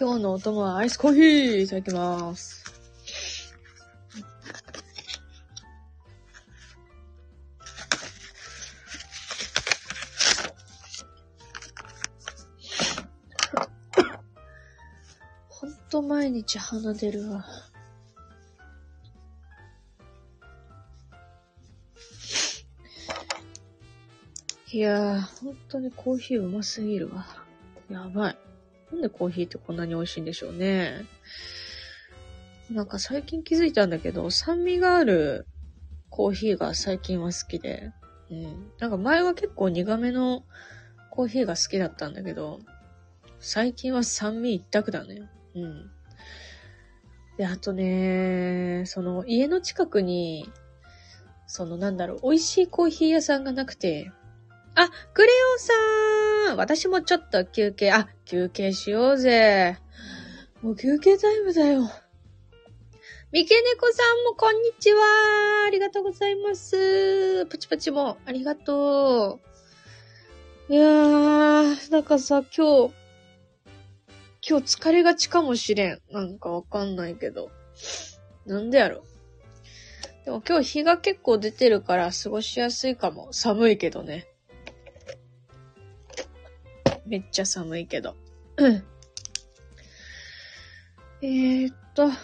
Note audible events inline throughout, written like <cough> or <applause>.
今日のお供はアイスコーヒーいただきます。ほんと毎日鼻出るわ。いやー、本当にコーヒーうますぎるわ。やばい。なんでコーヒーってこんなに美味しいんでしょうね。なんか最近気づいたんだけど、酸味があるコーヒーが最近は好きで。うん。なんか前は結構苦めのコーヒーが好きだったんだけど、最近は酸味一択だね。うん。で、あとね、その家の近くに、そのなんだろう、美味しいコーヒー屋さんがなくて、あ、クレヨンさん私もちょっと休憩、あ、休憩しようぜ。もう休憩タイムだよ。三毛猫さんもこんにちは。ありがとうございます。パチパチもありがとう。いやー、なんかさ、今日、今日疲れがちかもしれん。なんかわかんないけど。なんでやろ。でも今日日が結構出てるから過ごしやすいかも。寒いけどね。めっちゃ寒いけど。うん。えー、っと、ちょ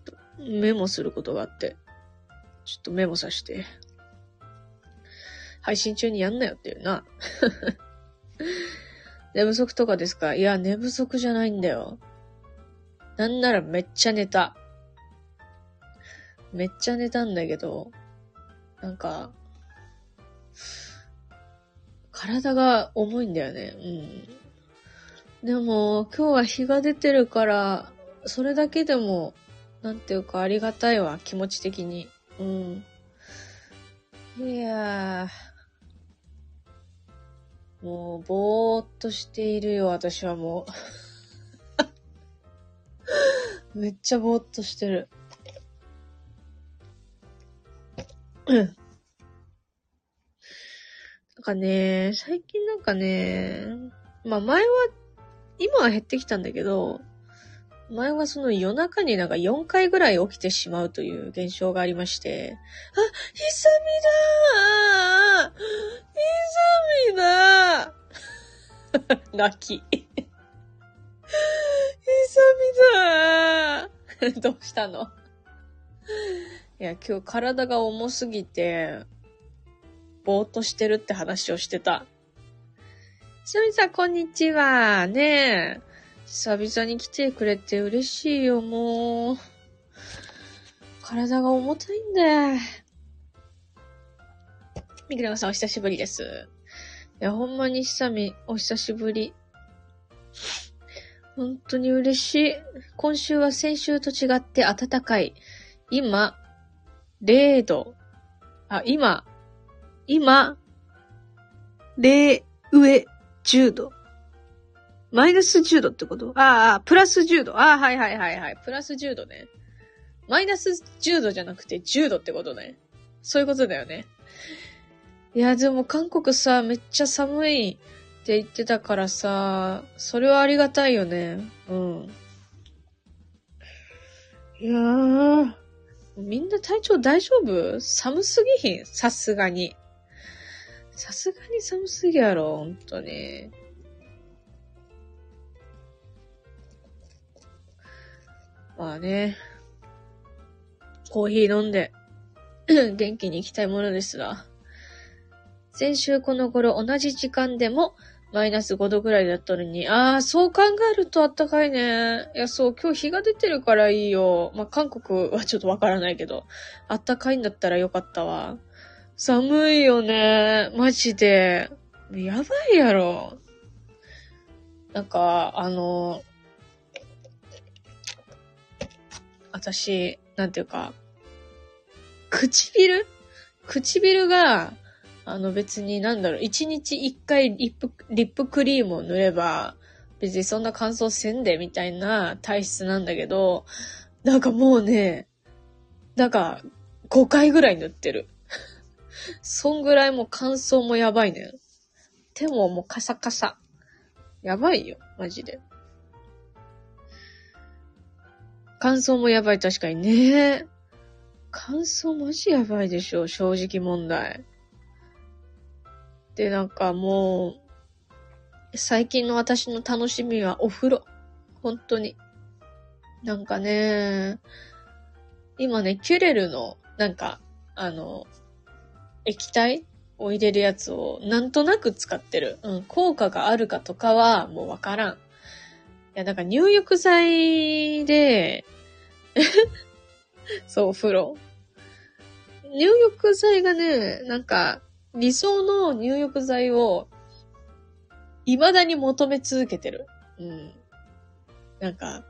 っとメモすることがあって、ちょっとメモさせて。配信中にやんなよっていうな。<laughs> 寝不足とかですか？いや、寝不足じゃないんだよ。なんならめっちゃ寝た。めっちゃ寝たんだけど、なんか、体が重いんだよね。うん。でも、今日は日が出てるから、それだけでも、なんていうかありがたいわ、気持ち的に。うん。いやー。もう、ぼーっとしているよ、私はもう。<laughs> めっちゃぼーっとしてる。うん。なんかね、最近なんかね、まあ前は、今は減ってきたんだけど、前はその夜中になんか4回ぐらい起きてしまうという現象がありまして、あ、ひさみだーひさみだー泣き。ひさみだー <laughs> <laughs> <laughs> どうしたの？いや、今日体が重すぎて、ぼーっとしてるって話をしてた。すみさん、こんにちは。ねえ。久々に来てくれて嬉しいよ、もう。体が重たいんだよ。みくらさん、お久しぶりです。いや、ほんまに久み、お久しぶり。本当に嬉しい。今週は先週と違って暖かい。今、0度。あ、今、今、0上10度。マイナス10度ってこと？ああ、プラス10度。ああ、はいはいはいはい。プラス10度ね。マイナス10度じゃなくて10度ってことね。そういうことだよね。いや、でも韓国さ、めっちゃ寒いって言ってたからさ、それはありがたいよね。うん。いやー。みんな体調大丈夫？寒すぎひん？さすがに。さすがに寒すぎやろ、ほんとに。まあね。コーヒー飲んで、<clears throat> 元気に行きたいものですが。先週この頃同じ時間でもマイナス5度ぐらいだったのに、ああ、そう考えるとあったかいね。いや、そう、今日日が出てるからいいよ。まあ、韓国はちょっとわからないけど、あったかいんだったらよかったわ。寒いよね。マジで。やばいやろ。なんか、あの、私、なんていうか、唇？唇が、あの別になんだろう、一日一回リップ、リップクリームを塗れば、別にそんな乾燥せんでみたいな体質なんだけど、なんかもうね、なんか5回ぐらい塗ってる。そんぐらいもう乾燥もやばいね。手ももうカサカサ。やばいよ、マジで。乾燥もやばい、確かにね。乾燥マジやばいでしょ、正直問題。で、なんかもう、最近の私の楽しみはお風呂。本当に。なんかね、今ね、キュレルの、なんか、あの、液体？を入れるやつをなんとなく使ってる。うん、効果があるかとかはもうわからん。いや、なんか入浴剤で <laughs> そう、お風呂。入浴剤がね、なんか、理想の入浴剤を、未だに求め続けてる。うん。なんか、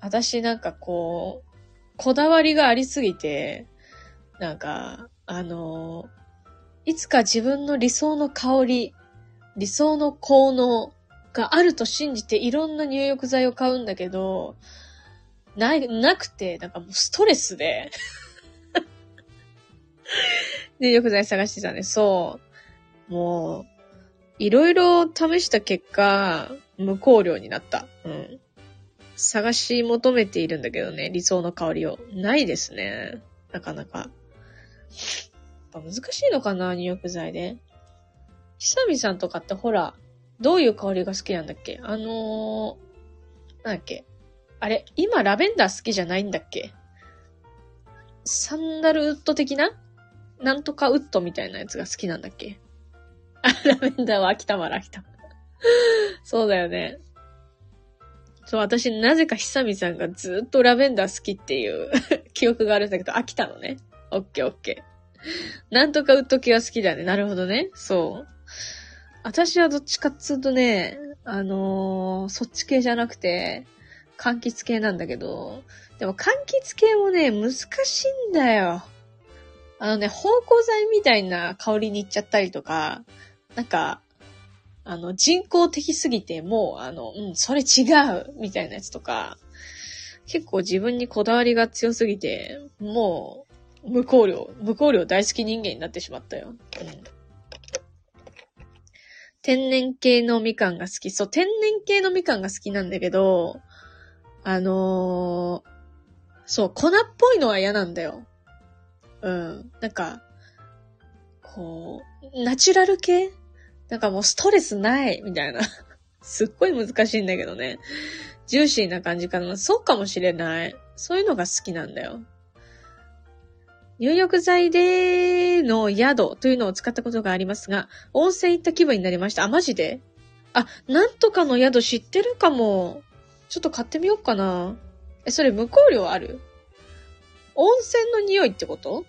私なんかこう、こだわりがありすぎて、なんか、あの、いつか自分の理想の香り、理想の効能があると信じていろんな入浴剤を買うんだけど、ない、なくて、なんかもうストレスで <laughs> 入浴剤探してたね。そう。もう、いろいろ試した結果、無香料になった。うん。探し求めているんだけどね、理想の香りを。ないですね。なかなか。やっぱ難しいのかな、入浴剤で。久美さんとかってほら、どういう香りが好きなんだっけ？あのー、なんだっけ？あれ、今ラベンダー好きじゃないんだっけ？サンダルウッド的な？なんとかウッドみたいなやつが好きなんだっけ？あ、ラベンダーは秋田まら秋田。そうだよね。そう、私、なぜか久美さんがずっとラベンダー好きっていう <laughs> 記憶があるんだけど、飽きたのね。オッケーオッケー。なんとかウッド系は好きだね。なるほどね。そう。私はどっちかっつうとね、あのー、そっち系じゃなくて、柑橘系なんだけど、でも柑橘系もね、難しいんだよ。あのね、芳香剤みたいな香りに行っちゃったりとか、なんか、あの、人工的すぎて、もう、あの、うん、それ違うみたいなやつとか、結構自分にこだわりが強すぎて、もう、無香料、無香料大好き人間になってしまったよ。うん。天然系のみかんが好き。そう、天然系のみかんが好きなんだけど、あのー、そう、粉っぽいのは嫌なんだよ。うん。なんか、こう、ナチュラル系？なんかもうストレスないみたいな。<laughs> すっごい難しいんだけどね。ジューシーな感じかな。そうかもしれない。そういうのが好きなんだよ。入浴剤での宿というのを使ったことがありますが、温泉行った気分になりました。あ、マジで？あ、なんとかの宿知ってるかも。ちょっと買ってみようかな。え、それ無香料ある？温泉の匂いってこと？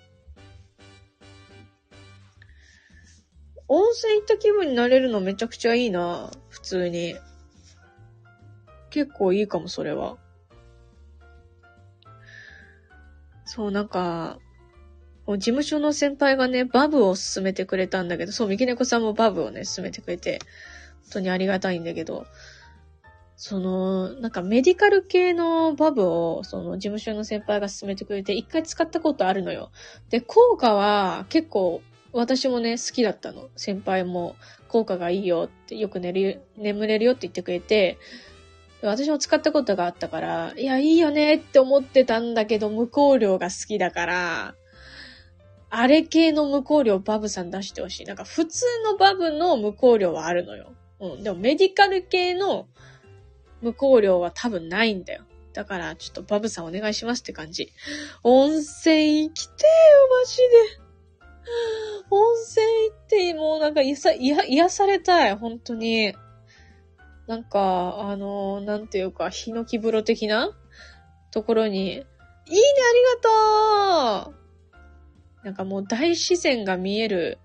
温泉行った気分になれるのめちゃくちゃいいな。普通に。結構いいかも、それは。そう、なんか、事務所の先輩がね、バブを勧めてくれたんだけど、そう、三木猫さんもバブをね、勧めてくれて、本当にありがたいんだけど、その、なんかメディカル系のバブを、その事務所の先輩が勧めてくれて、一回使ったことあるのよ。で、効果は結構私もね、好きだったの。先輩も効果がいいよって、よく寝る、眠れるよって言ってくれて、私も使ったことがあったから、いや、いいよねって思ってたんだけど、無香料が好きだから、あれ系の無香料バブさん出してほしい。なんか普通のバブの無香料はあるのよ。うん。でもメディカル系の無香料は多分ないんだよ。だから、ちょっとバブさんお願いしますって感じ。温泉行きてよ、マジで。温泉行って、もうなんか癒さ、癒されたい、本当に。なんか、あのー、なんていうか、ヒノキ風呂的なところに、いいね、ありがとうなんかもう大自然が見える、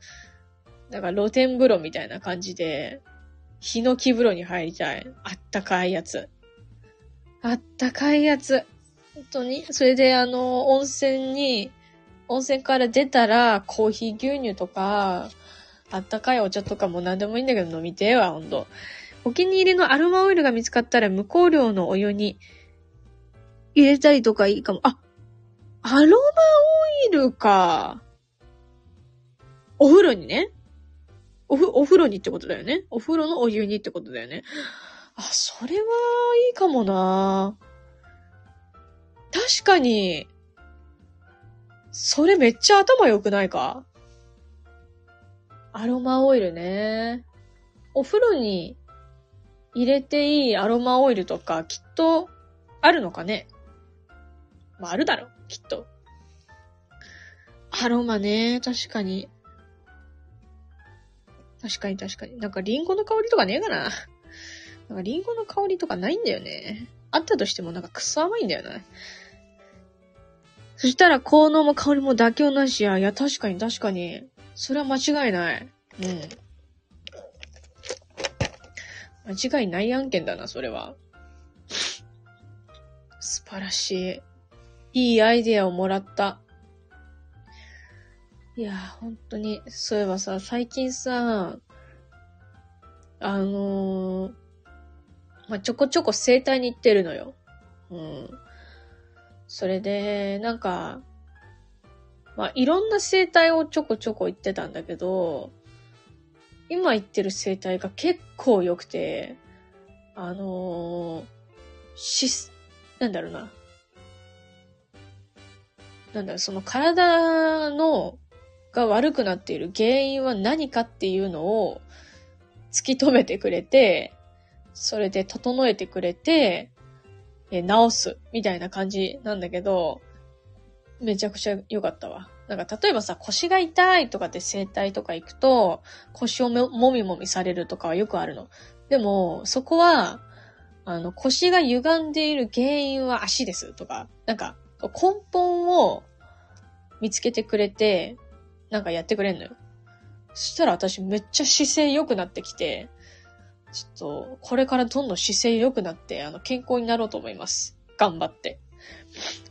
なんか露天風呂みたいな感じで、ヒノキ風呂に入りたい。あったかいやつ。あったかいやつ。本当に？それであの、温泉に温泉から出たら、コーヒー牛乳とか、あったかいお茶とかも何でもいいんだけど飲みてえわ、ほんと。お気に入りのアロマオイルが見つかったら無香料のお湯に入れたりとかいいかも。あ、アロマオイルか。お風呂にね。おふ、お風呂にってことだよね。お風呂のお湯にってことだよね。あ、それはいいかもな確かに、それめっちゃ頭良くないか？アロマオイルね。お風呂に入れていいアロマオイルとかきっとあるのかね？まあ、あるだろ、きっと。アロマね、確かに。確かに確かに。なんかリンゴの香りとかねえかな。なんかリンゴの香りとかないんだよね。あったとしてもなんかくそ甘いんだよな。そしたら効能も香りも妥協なしや。いや、確かに確かに。それは間違いない。うん。間違いない案件だな、それは。素晴らしい。いいアイデアをもらった。いや、本当に、そういえばさ、最近さ、あのー、まあ、ちょこちょこ整体に行ってるのよ。うん。それで、なんか、まあ、いろんな生態をちょこちょこ行ってたんだけど、今行ってる生態が結構良くて、あのー、し、なんだろうな。なんだろ、その体の、が悪くなっている原因は何かっていうのを突き止めてくれて、それで整えてくれて、え治す、みたいな感じなんだけど、めちゃくちゃ良かったわ。なんか例えばさ、腰が痛いとかって整体とか行くと、腰をもみもみされるとかはよくあるの。でも、そこは、あの、腰が歪んでいる原因は足ですとか、なんか、根本を見つけてくれて、なんかやってくれんのよ。そしたら私めっちゃ姿勢良くなってきて、ちょっと、これからどんどん姿勢良くなって、あの、健康になろうと思います。頑張って。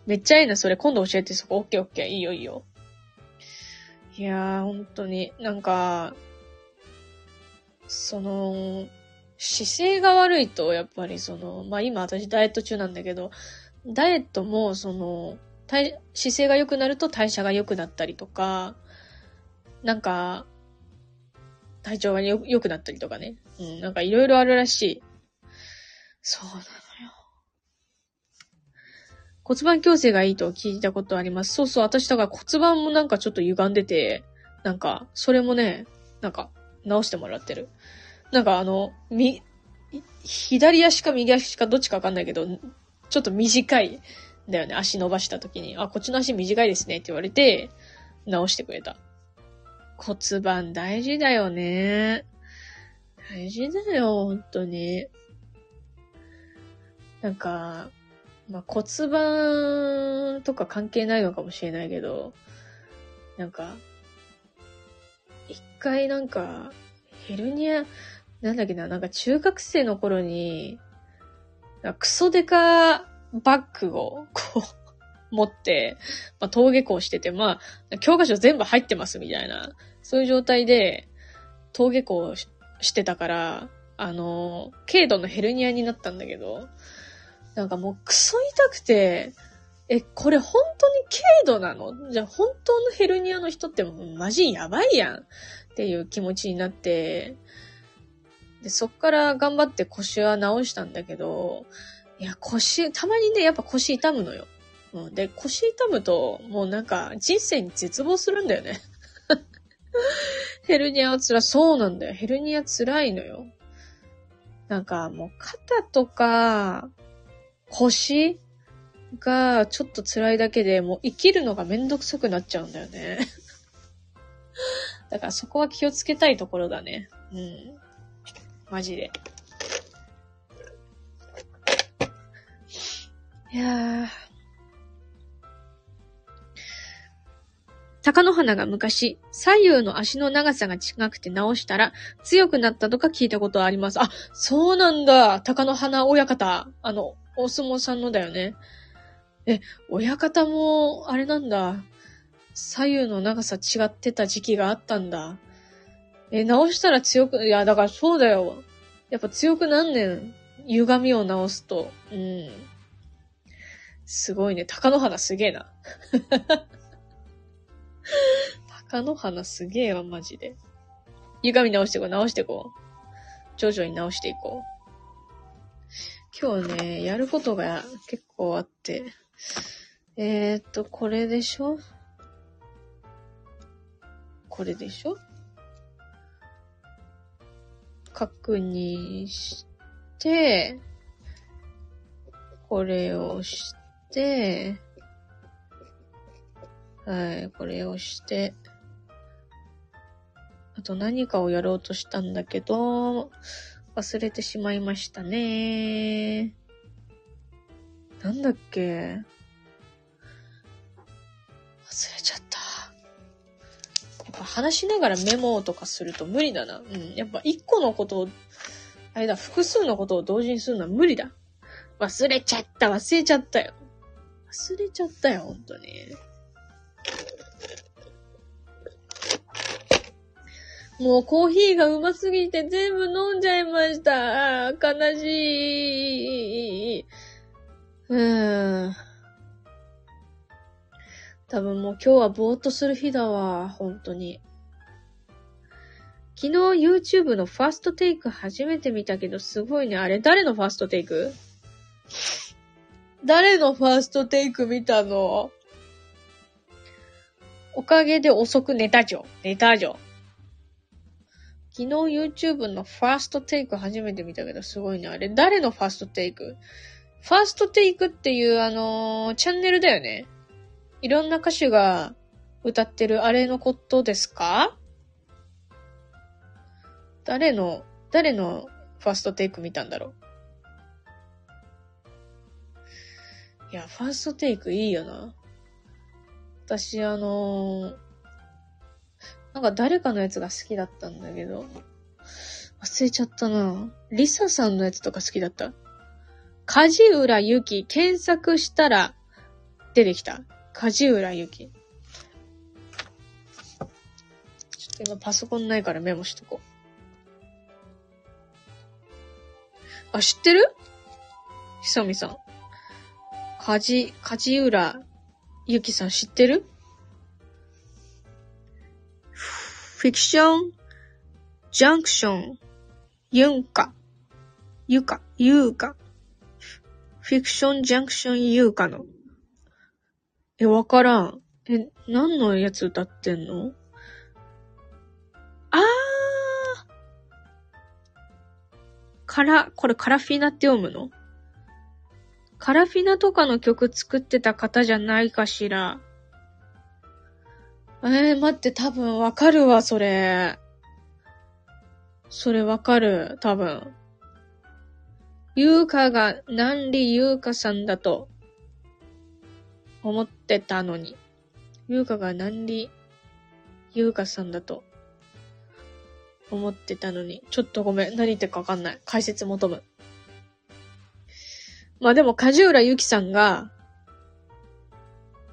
めっちゃいいな、それ。今度教えて、そこ。オッケーオッケー。いいよいいよ。いやー、本当に、なんか、その、姿勢が悪いと、やっぱりその、まあ今私ダイエット中なんだけど、ダイエットも、その、体、姿勢が良くなると代謝が良くなったりとか、なんか、体調が良くなったりとかね。うん、なんかいろいろあるらしい。そうなのよ。骨盤矯正がいいと聞いたことあります。そうそう、私だから骨盤もなんかちょっと歪んでて、なんか、それもね、なんか、直してもらってる。なんかあの、み、左足か右足かどっちかわかんないけど、ちょっと短いんだよね。足伸ばした時に。あ、こっちの足短いですねって言われて、直してくれた。骨盤大事だよね。大事だよ、本当に。なんか、まあ、骨盤とか関係ないのかもしれないけど、なんか、一回なんか、ヘルニア、なんだっけな、なんか中学生の頃に、クソデカバッグを、こう、持って、まあ、登下校してて、まあ、教科書全部入ってますみたいな、そういう状態で、登下校してたから、あの、軽度のヘルニアになったんだけど、なんかもうクソ痛くて、え、これ本当に軽度なの？じゃあ本当のヘルニアの人ってマジやばいやんっていう気持ちになって、で、そっから頑張って腰は治したんだけど、いや、腰、たまにね、やっぱ腰痛むのよ。うん、で、腰痛むと、もうなんか、人生に絶望するんだよね。<laughs> ヘルニアは辛い。そうなんだよ。ヘルニア辛いのよ。なんか、もう肩とか、腰がちょっと辛いだけで、もう生きるのがめんどくさくなっちゃうんだよね。<laughs> だからそこは気をつけたいところだね。うん。マジで。いやー。鷹の花が昔、左右の足の長さが違くて直したら強くなったとか聞いたことあります。あ、そうなんだ。鷹の花親方。あの、お相撲さんのだよね。え、親方も、あれなんだ。左右の長さ違ってた時期があったんだ。え、直したら強く、いや、だからそうだよ。やっぱ強くなんねん。歪みを直すと。うん。すごいね。鷹の花すげえな。<laughs> 鷹の花すげえわ、マジで。歪み直していこう、直していこう。徐々に直していこう。今日ね、やることが結構あって。えー、っと、これでしょ？これでしょ？確認して、これをして、はい、これをして、あと何かをやろうとしたんだけど、忘れてしまいましたね。なんだっけ？忘れちゃった。ぱ話しながらメモとかすると無理だな。うん。やっぱ一個のことを、あれだ、複数のことを同時にするのは無理だ。忘れちゃった、忘れちゃったよ。忘れちゃったよ、ほんとに。もうコーヒーがうますぎて全部飲んじゃいました。悲しい。うーん。多分もう今日はぼーっとする日だわ。本当に。昨日 YouTube のファーストテイク初めて見たけどすごいね。あれ誰のファーストテイク誰のファーストテイク見たの？おかげで遅く寝たじょ。寝たじょ。昨日 YouTube のファーストテイク初めて見たけどすごいね。あれ、誰のファーストテイクファーストテイクっていうあのー、チャンネルだよね。いろんな歌手が歌ってるあれのことですか？誰の、誰のファーストテイク見たんだろう？いや、ファーストテイクいいよな。私、あのー、なんか誰かのやつが好きだったんだけど、忘れちゃったな。リサさんのやつとか好きだった？梶浦ゆき、検索したら出てきた。梶浦ゆき。ちょっと今パソコンないからメモしとこう。あ、知ってる？ひさみさん。梶、梶浦ゆきさん知ってる？フィクション、ジャンクション、ユンカ、ユカ、ユーカ、フィクション、ジャンクション、ユーカの？え、わからん。え、何のやつ歌ってんの？あーカラ、これカラフィナって読むの？カラフィナとかの曲作ってた方じゃないかしら。えー、待って、多分わかるわ、それ。それわかる、多分。ゆうかが、なんりゆうかさんだと、思ってたのに。ゆうかがなんりゆうかさんだと、思ってたのに。ちょっとごめん。何言ってるかわかんない。解説求む。まあでも、梶浦ゆきさんが、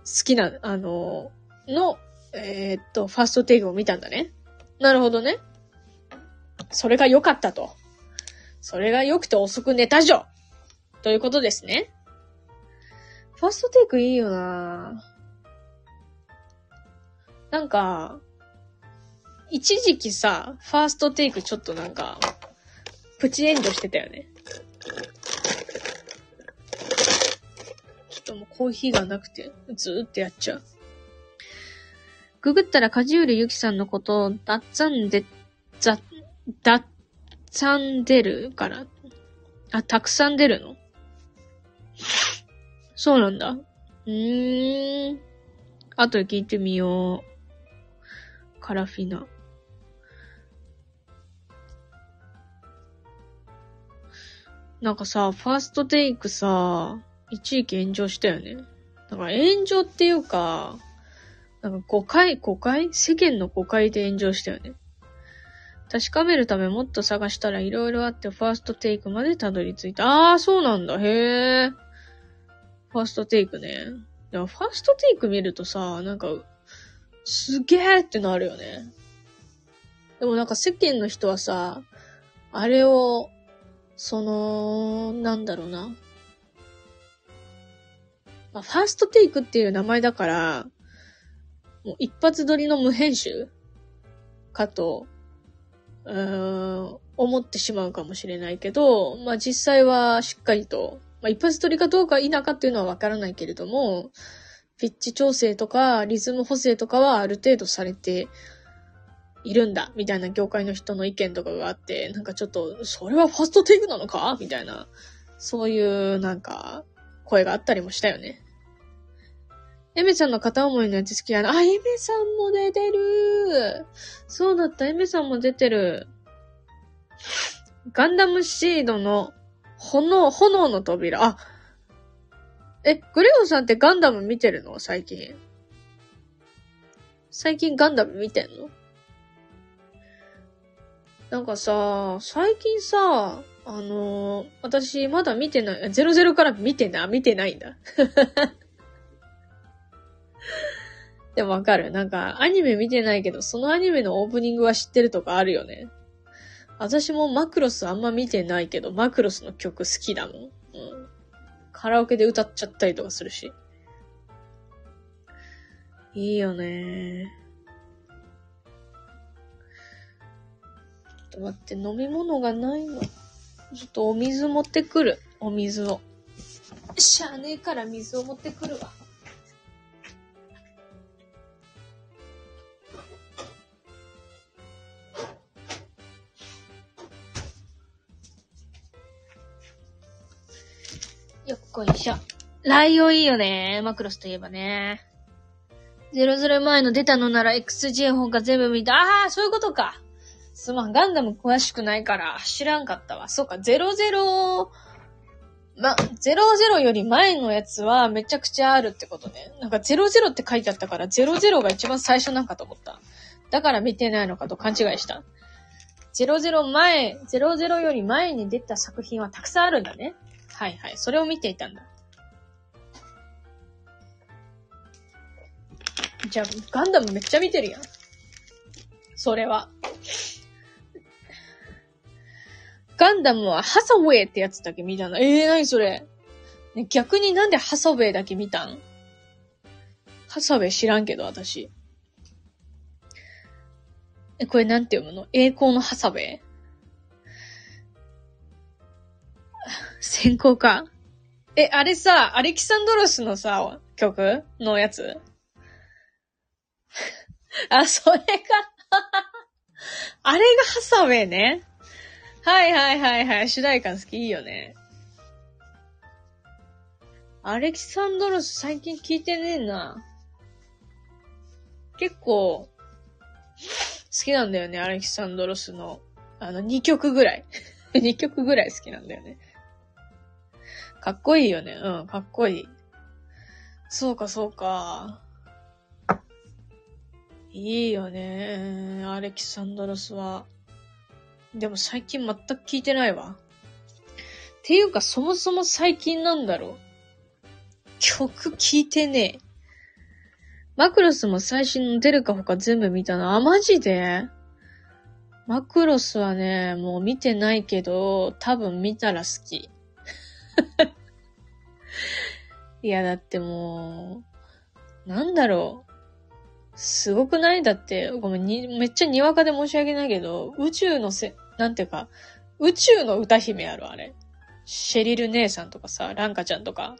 好きな、あの、の、えー、っと、ファーストテイクを見たんだね。なるほどね。それが良かったと。それが良くて遅く寝たじょということですね。ファーストテイクいいよななんか、一時期さ、ファーストテイクちょっとなんか、プチ炎上してたよね。ちょっともうコーヒーがなくて、ずーってやっちゃう。ググったら梶浦ゆきさんのことを、だっざんで、ざ、だっざんでるから。あ、たくさん出るの？そうなんだ。うーん。後で聞いてみよう。カラフィナ。なんかさ、ファーストテイクさ、一時期炎上したよね。だから炎上っていうか、なんか誤解、誤解？世間の誤解で炎上したよね。確かめるためもっと探したら色々あってファーストテイクまでたどり着いた。あー、そうなんだ。へー。ファーストテイクね。でもファーストテイク見るとさ、なんか、すげーってなるよね。でもなんか世間の人はさ、あれを、その、なんだろうな。まあ、ファーストテイクっていう名前だから、もう一発撮りの無編集？かとうーん、思ってしまうかもしれないけど、まあ実際はしっかりと、まあ一発撮りかどうか否かっていうのはわからないけれども、ピッチ調整とかリズム補正とかはある程度されているんだ、みたいな業界の人の意見とかがあって、なんかちょっと、それはファーストテイクなのか？みたいな、そういうなんか、声があったりもしたよね。エメちゃんの片思いのやつ好きやな。あ、エメさんも出てるそうだった、エメさんも出てる。ガンダムシードの炎、炎の扉。あ、え、グレオさんってガンダム見てるの？最近。最近ガンダム見てんの？なんかさ、最近さ、あのー、私まだ見てない、00から見てない、見てないんだ。<laughs> でもわかる。なんか、アニメ見てないけど、そのアニメのオープニングは知ってるとかあるよね。私もマクロスあんま見てないけど、マクロスの曲好きだもん。うん。カラオケで歌っちゃったりとかするし。いいよねちょっと待って、飲み物がないの。ちょっとお水持ってくる。お水を。しゃあねえから水を持ってくるわ。こいしょ。ライオンいいよね。マクロスといえばね。00前の出たのなら XJ 本が全部見た。ああ、そういうことか。すまん、ガンダム詳しくないから知らんかったわ。そうか、00、ま、00より前のやつはめちゃくちゃあるってことね。なんか00って書いてあったから00が一番最初なんかと思った。だから見てないのかと勘違いした。00前、00より前に出た作品はたくさんあるんだね。はいはい。それを見ていたんだ。じゃあ、ガンダムめっちゃ見てるやん。それは。ガンダムはハサウェイってやつだけ見たの。ええー、なにそれ。逆になんでハサウェイだけ見たん？ハサウェイ知らんけど、私。え、これなんて読むの？栄光のハサウェイ？先行か？え、あれさ、アレキサンドロスのさ、曲のやつ？<laughs> あ、それか <laughs> あれがハサウェイね。はいはいはいはい。主題歌好きいいよね。アレキサンドロス最近聞いてねえな。結構、好きなんだよね、アレキサンドロスの。あの、2曲ぐらい。<laughs> 2曲ぐらい好きなんだよね。かっこいいよね。うん、かっこいい。そうか、そうか。いいよね。アレキサンドロスは。でも最近全く聞いてないわ。っていうか、そもそも最近なんだろう。曲聞いてねえ。マクロスも最新の出るか他全部見たの。あ、マジで？マクロスはね、もう見てないけど、多分見たら好き。いや、だってもう、なんだろう。すごくない？だって、ごめん、に、めっちゃにわかで申し訳ないけど、宇宙のせ、なんていうか、宇宙の歌姫あるあれ。シェリル姉さんとかさ、ランカちゃんとか。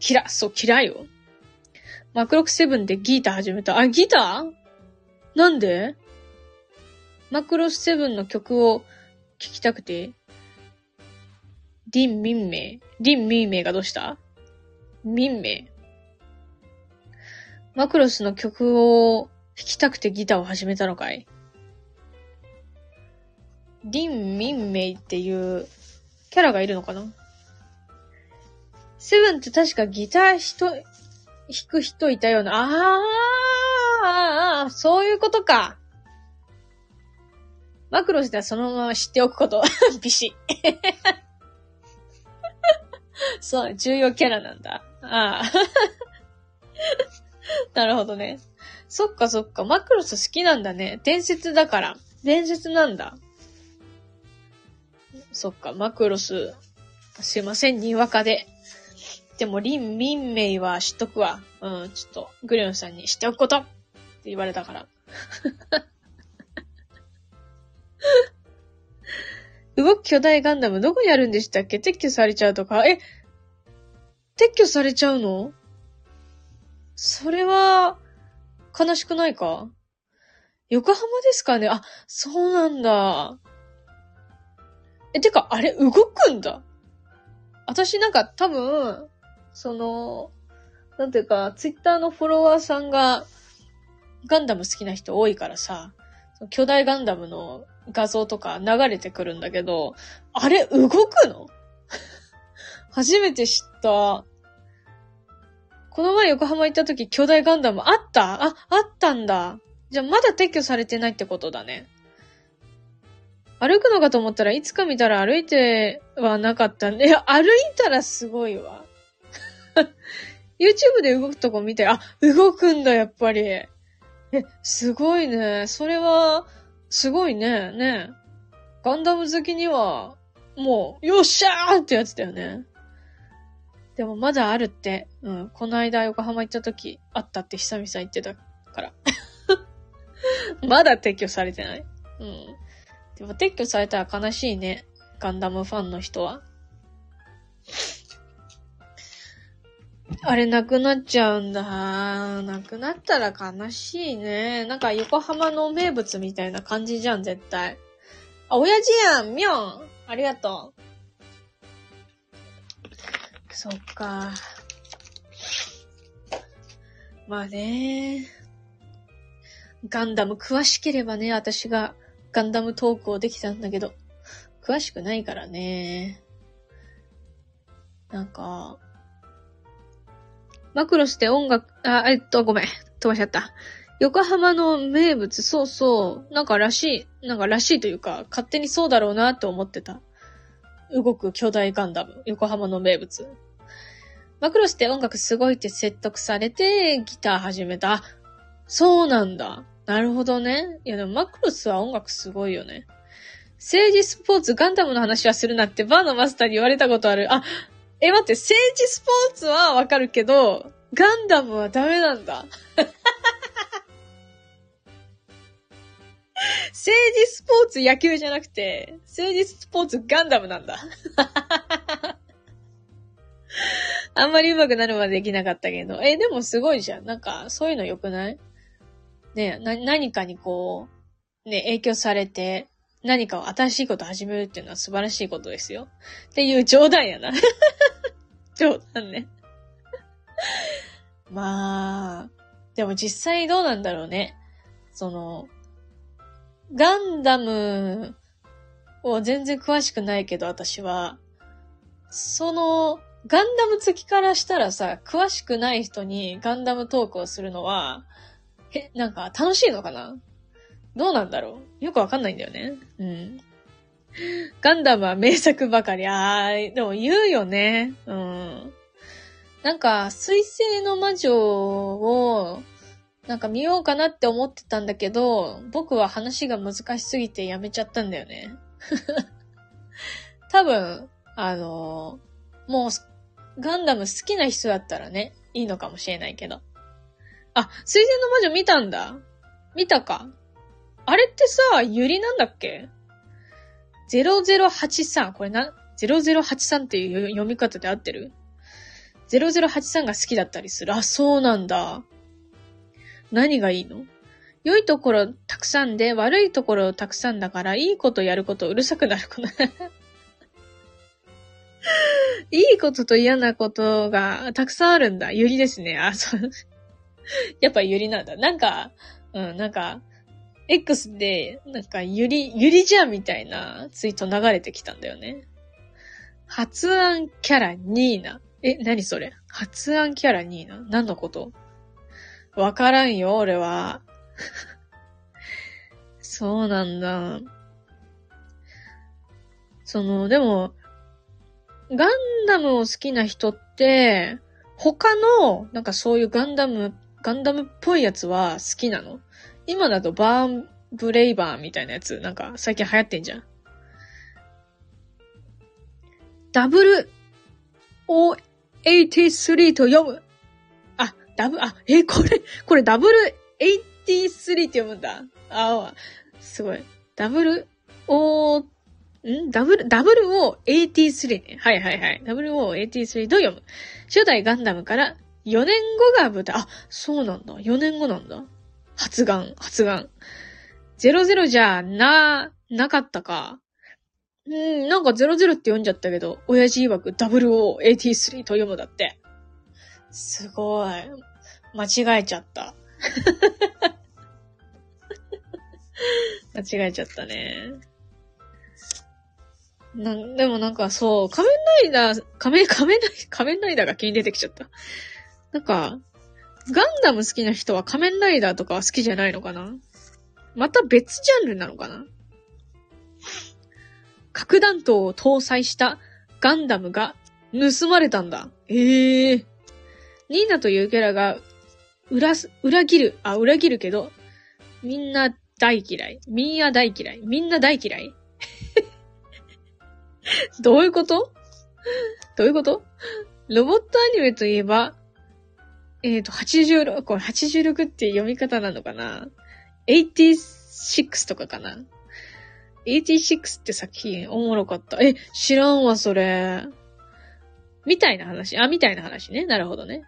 嫌、そう、嫌いよ。マクロスセブンでギター始めた。あ、ギター？なんで？マクロスセブンの曲を弾きたくて。ディン・ミンメイ。ディン・ミンメイがどうした？ミンメイ。マクロスの曲を弾きたくてギターを始めたのかい？リン・ミンメイっていうキャラがいるのかな？セブンって確かギター人、弾く人いたような。ああ、あそういうことか。マクロスではそのまま知っておくこと。<laughs> ビシ。<laughs> そう、重要キャラなんだ。ああ。<laughs> なるほどね。そっかそっか。マクロス好きなんだね。伝説だから。伝説なんだ。そっか、マクロス。すいません、にわかで。でも、リン・ミンメイは知っとくわ。うん、ちょっと、グレオンさんに知っておくことって言われたから。動く巨大ガンダムどこにあるんでしたっけ？撤去されちゃうとか、え、撤去されちゃうの？それは、悲しくないか？横浜ですかね？あ、そうなんだ。え、てか、あれ動くんだ？私なんか多分、その、なんていうか、ツイッターのフォロワーさんが、ガンダム好きな人多いからさ、巨大ガンダムの画像とか流れてくるんだけど、あれ動くの？<laughs> 初めて知った。この前横浜行った時巨大ガンダムあった？あ、あったんだ。じゃあまだ撤去されてないってことだね。歩くのかと思ったらいつか見たら歩いてはなかったんで、歩いたらすごいわ。<laughs> YouTube で動くとこ見て、あ、動くんだ、やっぱり。え、すごいね。それは、すごいね。ね。ガンダム好きには、もう、よっしゃーってやつだよね。でもまだあるって。うん。この間横浜行った時、あったって久々言ってたから。<laughs> まだ撤去されてない。うん。でも撤去されたら悲しいね。ガンダムファンの人は。あれなくなっちゃうんだ。なくなったら悲しいね。なんか横浜の名物みたいな感じじゃん、絶対。あ、親父やんみょんありがとう。そっか。まあね。ガンダム詳しければね、私がガンダムトークをできたんだけど、詳しくないからね。なんか、マクロスで音楽、あ、えっと、ごめん。飛ばしちゃった。横浜の名物、そうそう、なんからしい、なんからしいというか、勝手にそうだろうなって思ってた。動く巨大ガンダム、横浜の名物。マクロスって音楽すごいって説得されて、ギター始めた。そうなんだ。なるほどね。いやでもマクロスは音楽すごいよね。政治スポーツ、ガンダムの話はするなってバーのマスターに言われたことある。あ、え、待って、政治スポーツはわかるけど、ガンダムはダメなんだ。<laughs> 政治スポーツ野球じゃなくて、政治スポーツガンダムなんだ。<laughs> あんまり上手くなるまでできなかったけど。え、でもすごいじゃん。なんか、そういうの良くない？ねな、何かにこう、ね、影響されて、何かを新しいこと始めるっていうのは素晴らしいことですよ。っていう冗談やな。<laughs> 冗談ね。<laughs> まあ、でも実際どうなんだろうね。その、ガンダムを全然詳しくないけど、私は。その、ガンダム好きからしたらさ、詳しくない人にガンダムトークをするのは、へ、なんか楽しいのかな？どうなんだろう？よくわかんないんだよね。うん。ガンダムは名作ばかり。あー、でも言うよね。うん。なんか、水星の魔女を、なんか見ようかなって思ってたんだけど、僕は話が難しすぎてやめちゃったんだよね。<laughs> 多分、あのもう、ガンダム好きな人だったらね、いいのかもしれないけど。あ、水星の魔女見たんだ。見たか。あれってさ、ゆりなんだっけ ?0083。これな、0083っていう読み方で合ってる ?0083 が好きだったりする？あ、そうなんだ。何がいいの？良いところたくさんで悪いところたくさんだから、いいことやることうるさくなるかな。<laughs> いいことと嫌なことがたくさんあるんだ。ゆりですね。あ、そう。やっぱゆりなんだ。なんか、うん、なんか、X で、なんか、ゆり、ゆりじゃんみたいなツイート流れてきたんだよね。発案キャラニーナ。え、何それ？発案キャラニーナ？何のこと？わからんよ、俺は。<laughs> そうなんだ。その、でも、ガンダムを好きな人って、他の、なんかそういうガンダム、ガンダムっぽいやつは好きなの？今だとバーンブレイバーみたいなやつ、なんか最近流行ってんじゃん。ダブル O83 と読む。あ、ダブ、あ、え、これ、これダブル83って読むんだ。あ、すごい。ダブル O、ん？ん ?W、WO83 ね。はいはいはい。WO83 と読む。初代ガンダムから4年後が舞台。あ、そうなんだ。4年後なんだ。発願、発願。00じゃな、なかったか。うん、なんか00って読んじゃったけど、親父曰く WO83 と読むだって。すごい。間違えちゃった。<laughs> 間違えちゃったね。な、でもなんかそう、仮面ライダー、仮面、仮面ライダー、仮面ライダーが気に出てきちゃった。なんか、ガンダム好きな人は仮面ライダーとかは好きじゃないのかな？また別ジャンルなのかな？核弾頭を搭載したガンダムが盗まれたんだ。ええー。ニーナというキャラが裏、裏切る、あ、裏切るけど、みんな大嫌い。みんな大嫌い。みんな大嫌い？<laughs> どういうこと？どういうこと？ロボットアニメといえば、えっ、ー、と、86、これ86って読み方なのかな ?86 とかかな ?86 って作品おもろかった。え、知らんわ、それ。みたいな話。あ、みたいな話ね。なるほどね。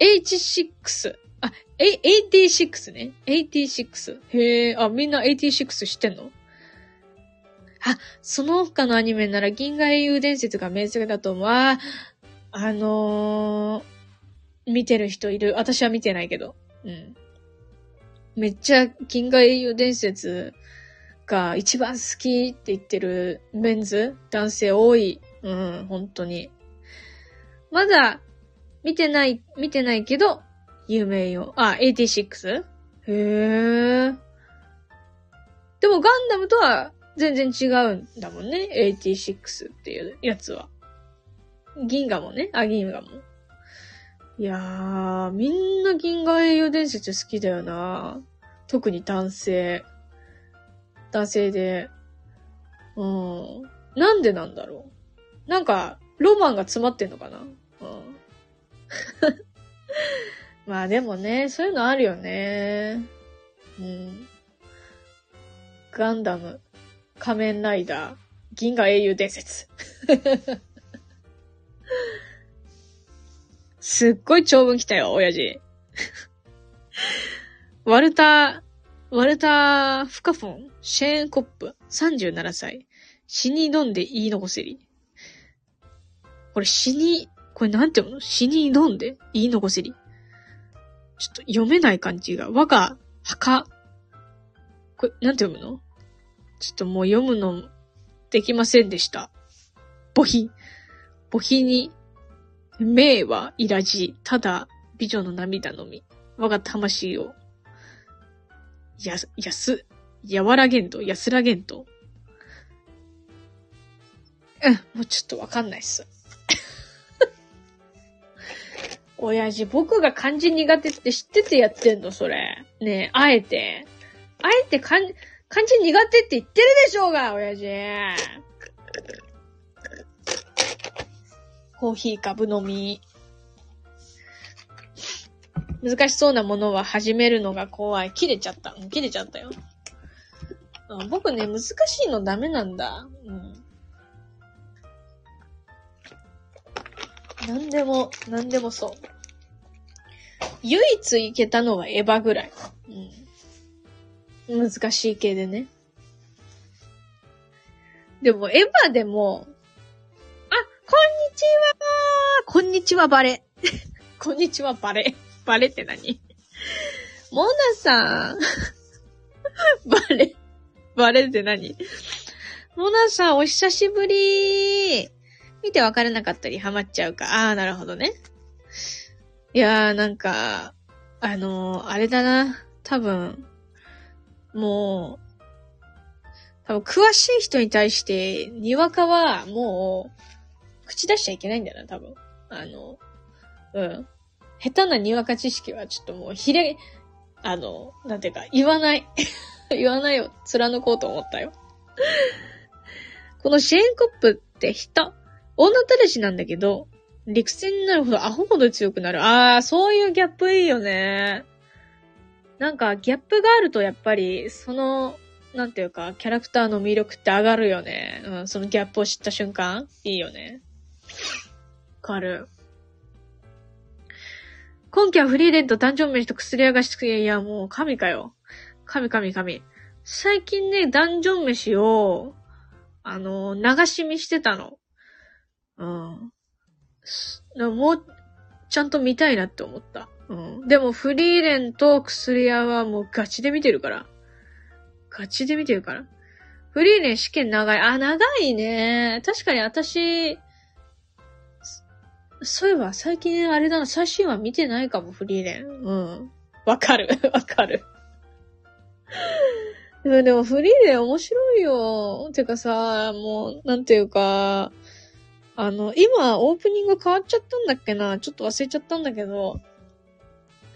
H6。あ、86ね。86。へえ、あ、みんな86知ってんの？あ、その他のアニメなら銀河英雄伝説が名作だと思う。あ、あのー、見てる人いる。私は見てないけど。うん。めっちゃ銀河英雄伝説が一番好きって言ってるメンズ男性多い。うん、本当に。まだ見てない、見てないけど、有名よ。あ、86? へー。でもガンダムとは全然違うんだもんね。86っていうやつは。銀河もね。あ、銀河も。いやー、みんな銀河英雄伝説好きだよな。特に男性。男性で。うん。なんでなんだろう。なんか、ロマンが詰まってんのかなうん。<laughs> まあでもね、そういうのあるよね。うん。ガンダム。仮面ライダー、銀河英雄伝説。すっごい長文来たよ、親父。<laughs> ワルター、ワルター・フカフォン、シェーン・コップ、37歳。死に挑んで言い残せり。これ死に、これなんて読むの？死に挑んで言い残せり。ちょっと読めない感じが。我が墓。これ、なんて読むの？ちょっともう読むのできませんでした。母ひ。母ひに、名はいらじ、ただ美女の涙のみ。我が魂を、や、やす、和らげんと、安らげんと。うん、もうちょっとわかんないっす。<laughs> 親父、僕が漢字苦手って知っててやってんの、それ。ねえ、あえて。あえて漢、漢字苦手って言ってるでしょうが、親父。コーヒー株飲み。難しそうなものは始めるのが怖い。切れちゃった。切れちゃったよ。僕ね、難しいのダメなんだ。うん。なんでも、なんでもそう。唯一いけたのはエヴァぐらい。うん。難しい系でね。でも、エヴァでも、こんにちはこんにちはバレ。こんにちは <laughs> バレ。バレって何？モナさん。<laughs> バレ。バレって何？モナさん、お久しぶり見てわからなかったりハマっちゃうか。ああ、なるほどね。いやー、なんか、あのー、あれだな。多分、もう、多分詳しい人に対して、にわかはもう、口出しちゃいけないんだよな、多分。あの、うん。下手なにわか知識はちょっともうひれ、あの、なんていうか、言わない。<laughs> 言わないよ。貫こうと思ったよ。このシェーンコップって人、女たらしなんだけど、陸戦になるほどアホほど強くなる。ああ、そういうギャップいいよね。なんかギャップがあるとやっぱり、そのなんていうか、キャラクターの魅力って上がるよね。うん、そのギャップを知った瞬間いいよね。かる。今季はフリーレンと誕生飯と薬屋がしつけ、いや、もう神かよ。神神神。最近ね、ダンジョン飯を、あの、流し見してたの。うん。もう、ちゃんと見たいなって思った。うん。でも、フリーレンと薬屋はもうガチで見てるから。ガチで見てるから。フリーレン試験長い。あ、長いね。確かに私、そういえば最近あれだな、最新話見てないかも、フリーレン。うん。わかる。<laughs> わかる。でもフリーレン面白いよ。てかさ、もう、なんていうか、あの、今、オープニング変わっちゃったんだっけなちょっと忘れちゃったんだけど、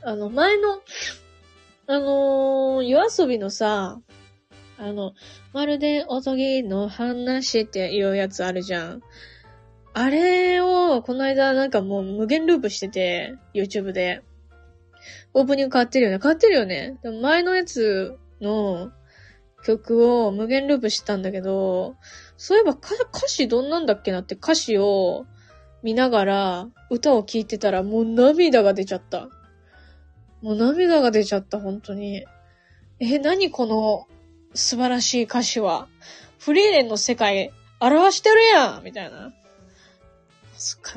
あの、前の、あのー、夜遊びのさ、あの、まるでおとぎの話っていうやつあるじゃん。あれを、この間なんかもう無限ループしてて、YouTube で。オープニング変わってるよね。変わってるよね。でも前のやつの曲を無限ループしてたんだけど、そういえば歌詞どんなんだっけなって歌詞を見ながら歌を聴いてたらもう涙が出ちゃった。もう涙が出ちゃった、本当に。え、何この素晴らしい歌詞は。フリーレンの世界表してるやんみたいな。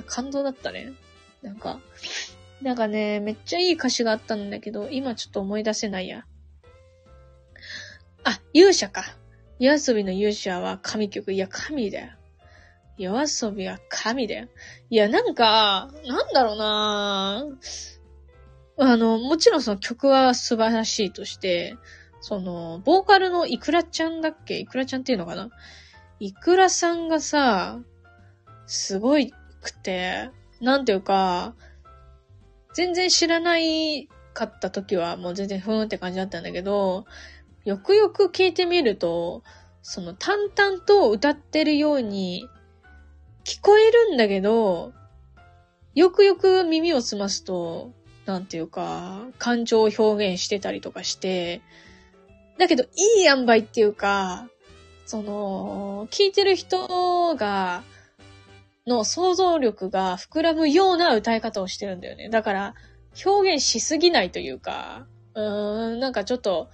感動だったね。なんか、なんかね、めっちゃいい歌詞があったんだけど、今ちょっと思い出せないや。あ、勇者か。夜遊びの勇者は神曲。いや、神だよ。夜遊びは神だよ。いや、なんか、なんだろうなあの、もちろんその曲は素晴らしいとして、その、ボーカルのイクラちゃんだっけ？イクラちゃんっていうのかな？イクラさんがさ、すごいくて、なんていうか、全然知らないかった時はもう全然ふーんって感じだったんだけど、よくよく聞いてみると、その淡々と歌ってるように聞こえるんだけど、よくよく耳を澄ますと、なんていうか、感情を表現してたりとかして、だけどいい塩梅っていうか、その、聞いてる人が、の想像力が膨らむような歌い方をしてるんだよね。だから、表現しすぎないというか、うーん、なんかちょっと、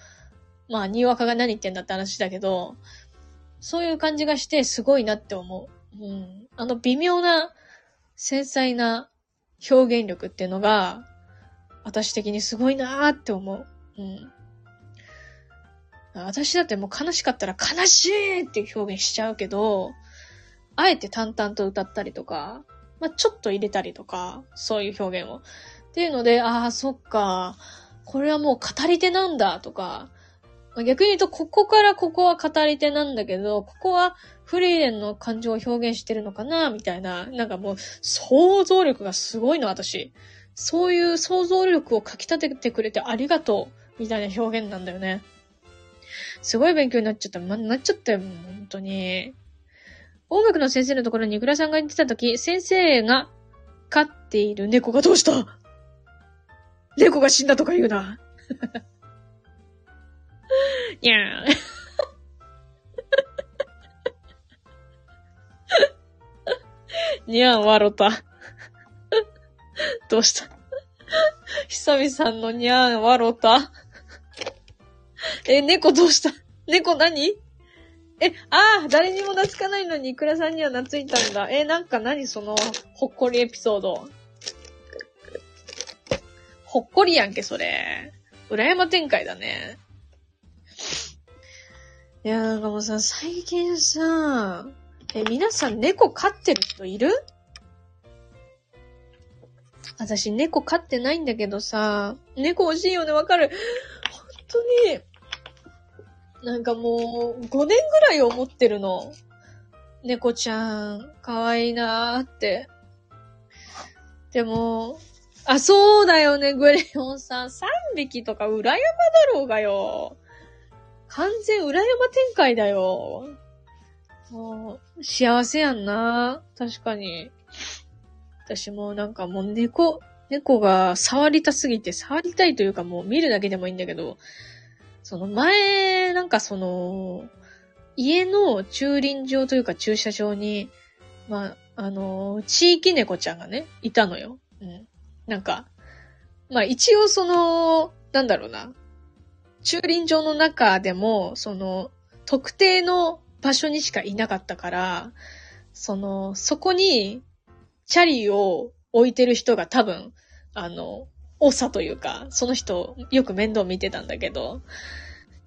まあ、にわかが何言ってんだって話だけど、そういう感じがしてすごいなって思う。うん。あの微妙な、繊細な表現力っていうのが、私的にすごいなーって思う。うん。私だってもう悲しかったら悲しいって表現しちゃうけど、あえて淡々と歌ったりとか、まあ、ちょっと入れたりとか、そういう表現を。っていうので、ああ、そっか、これはもう語り手なんだとか、まあ、逆に言うと、ここからここは語り手なんだけど、ここはフリーレンの感情を表現してるのかなみたいな、なんかもう想像力がすごいの、私。そういう想像力をかき立ててくれてありがとうみたいな表現なんだよね。すごい勉強になっちゃった。ま、なっちゃったよ、本当に。音楽の先生のところにいくらさんが行ってた時、先生が飼っている猫がどうした？猫が死んだとか言うな。<laughs> にゃー。<laughs> にゃーわろた。どうした？久々のにゃーわろた。え、猫どうした？猫何？え、ああ、誰にも懐かないのに、いくらさんには懐いたんだ。え、なんか何その、ほっこりエピソード。ほっこりやんけ、それ。裏山展開だね。いや、なんかもうさ、最近さ、え、皆さん猫飼ってる人いる？私猫飼ってないんだけどさ、猫欲しいよね、わかる。本当に、なんかもう、5年ぐらい思ってるの。猫ちゃん、かわいいなーって。でも、あ、そうだよね、グレヨンさん。3匹とか裏山だろうがよ。完全裏山展開だよ。もう、幸せやんな。確かに。私もなんかもう猫、猫が触りたすぎて、触りたいというかもう見るだけでもいいんだけど、その前、なんかその、家の駐輪場というか駐車場に、まあ、あの、地域猫ちゃんがね、いたのよ。うん。なんか、まあ一応その、なんだろうな。駐輪場の中でも、その、特定の場所にしかいなかったから、その、そこに、チャリを置いてる人が多分、あの、多さというか、その人、よく面倒見てたんだけど、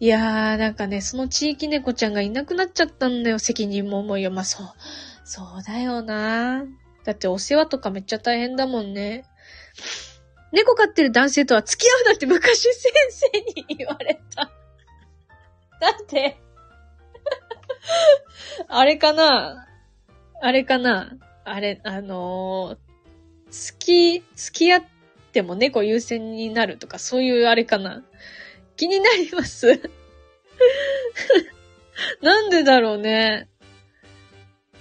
いやー、なんかね、その地域猫ちゃんがいなくなっちゃったんだよ、責任も重いよ。まあ、そう、そうだよなだってお世話とかめっちゃ大変だもんね。猫飼ってる男性とは付き合うなって昔先生に言われた。だって <laughs> あれかな？あれかな？あれ、あのー、付き、付き合っても猫優先になるとか、そういうあれかな？気になります <laughs> なんでだろうね。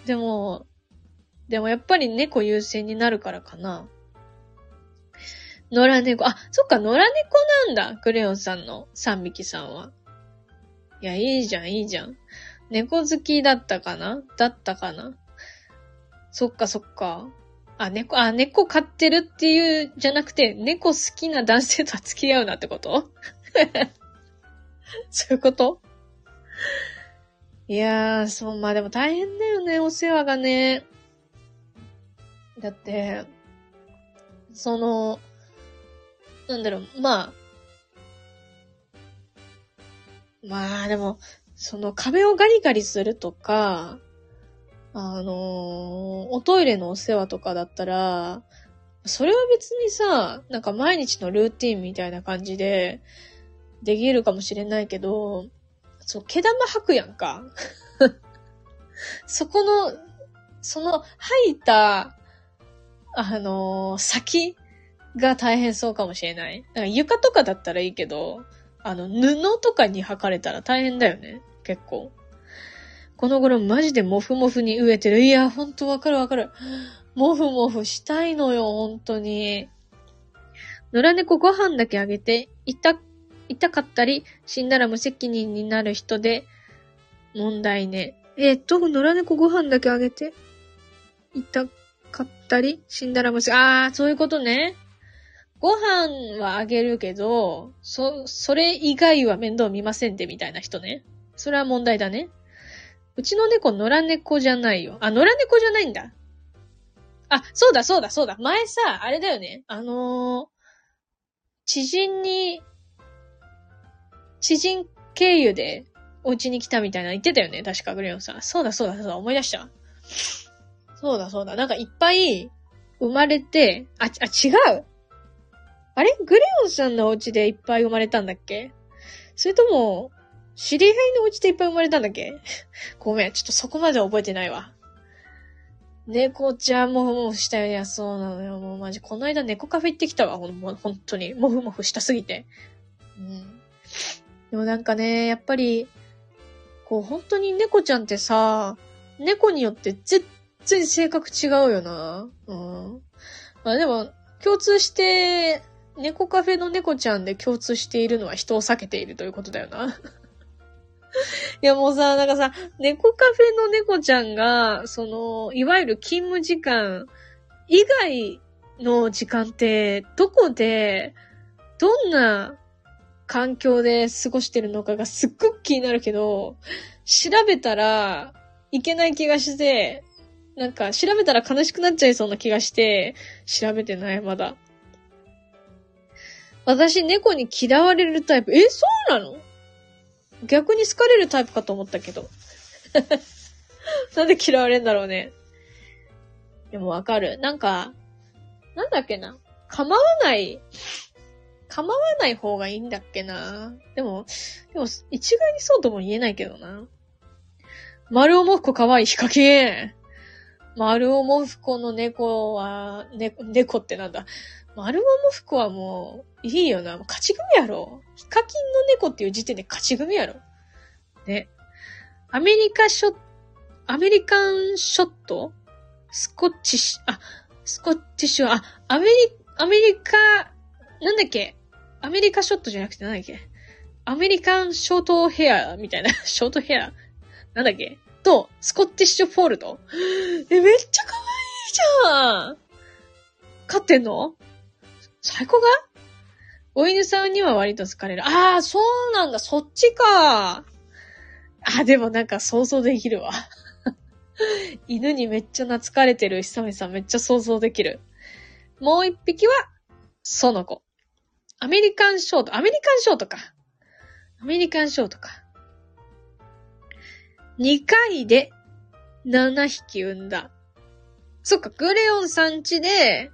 でも、でもやっぱり猫優先になるからかな。野良猫、あ、そっか、野良猫なんだ。クレヨンさんの3匹さんは。いや、いいじゃん、いいじゃん。猫好きだったかな？だったかな？そっかそっか。あ、猫、あ、猫飼ってるっていう、じゃなくて、猫好きな男性とは付き合うなってこと？<laughs> そういうこと？いやー、そう、まあでも大変だよね、お世話がね。だって、その、なんだろう、まあ、まあでも、その壁をガリガリするとか、あのー、おトイレのお世話とかだったら、それは別にさ、なんか毎日のルーティンみたいな感じで、できるかもしれないけど、そう、毛玉吐くやんか。<laughs> そこの、その吐いた、あのー、先が大変そうかもしれない。なんか床とかだったらいいけど、あの、布とかに履かれたら大変だよね。結構。この頃マジでモフモフに飢えてる。いや、ほんとわかるわかる。モフモフしたいのよ、ほんとに。野良猫ご飯だけあげて、痛、痛かったり、死んだら無責任になる人で、問題ね。えっと、野良猫ご飯だけあげて、痛かったり、死んだら無責任、あー、そういうことね。ご飯はあげるけど、そ、それ以外は面倒見ませんってみたいな人ね。それは問題だね。うちの猫、野良猫じゃないよ。あ、野良猫じゃないんだ。あ、そうだ、そうだ、そうだ。前さ、あれだよね。あのー、知人に、知人経由でお家に来たみたいな言ってたよね？確か、グレヨンさん。そうだ、そうだ、そうだ、思い出した。そうだ、そうだ。なんかいっぱい生まれて、あ、あ、違う。あれ？グレオンさんのお家でいっぱい生まれたんだっけ？それとも、知り合いのお家でいっぱい生まれたんだっけ？<laughs> ごめん、ちょっとそこまで覚えてないわ。猫ちゃんもふもふしたよ。いや、そうなのよ。もうマジ、この間猫カフェ行ってきたわ。ほん、本当に。もふもふしたすぎて。うん。でもなんかね、やっぱり、こう、本当に猫ちゃんってさ、猫によって全然性格違うよな。うん。まあでも、共通して、猫カフェの猫ちゃんで共通しているのは人を避けているということだよな。いやもうさ、なんかさ、猫カフェの猫ちゃんが、その、いわゆる勤務時間以外の時間って、どこで、どんな環境で過ごしてるのかがすっごく気になるけど、調べたらいけない気がして、なんか調べたら悲しくなっちゃいそうな気がして、調べてない、まだ。私猫に嫌われるタイプ。え、そうなの？逆に好かれるタイプかと思ったけど。<laughs> なんで嫌われんだろうね。でもわかる。なんか、なんだっけな。構わない、構わない方がいいんだっけな。でも、でも、一概にそうとも言えないけどな。丸尾もふこかわいい。ヒカキン。丸尾もふこの猫は、ね、猫ってなんだ。丸尾もふこはもう、いいよな。もう勝ち組やろ。ヒカキンの猫っていう時点で勝ち組やろ。ね。アメリカショット、アメリカンショット？スコッチシ、あ、スコッチショあ、アメリ、アメリカ、なんだっけ？アメリカショットじゃなくてなんだっけ？アメリカンショートヘアみたいな、<laughs> ショートヘア？なんだっけ？と、スコッティッシュフォールド <gasps> え、めっちゃ可愛いじゃん飼ってんの？最高が？お犬さんには割と好かれる。ああ、そうなんだ、そっちか。あ、でもなんか想像できるわ。<laughs> 犬にめっちゃ懐かれてる久美さんめっちゃ想像できる。もう一匹は、その子。アメリカンショート、アメリカンショートか。アメリカンショートか。2回で7匹産んだ。そっか、グレオンさんちで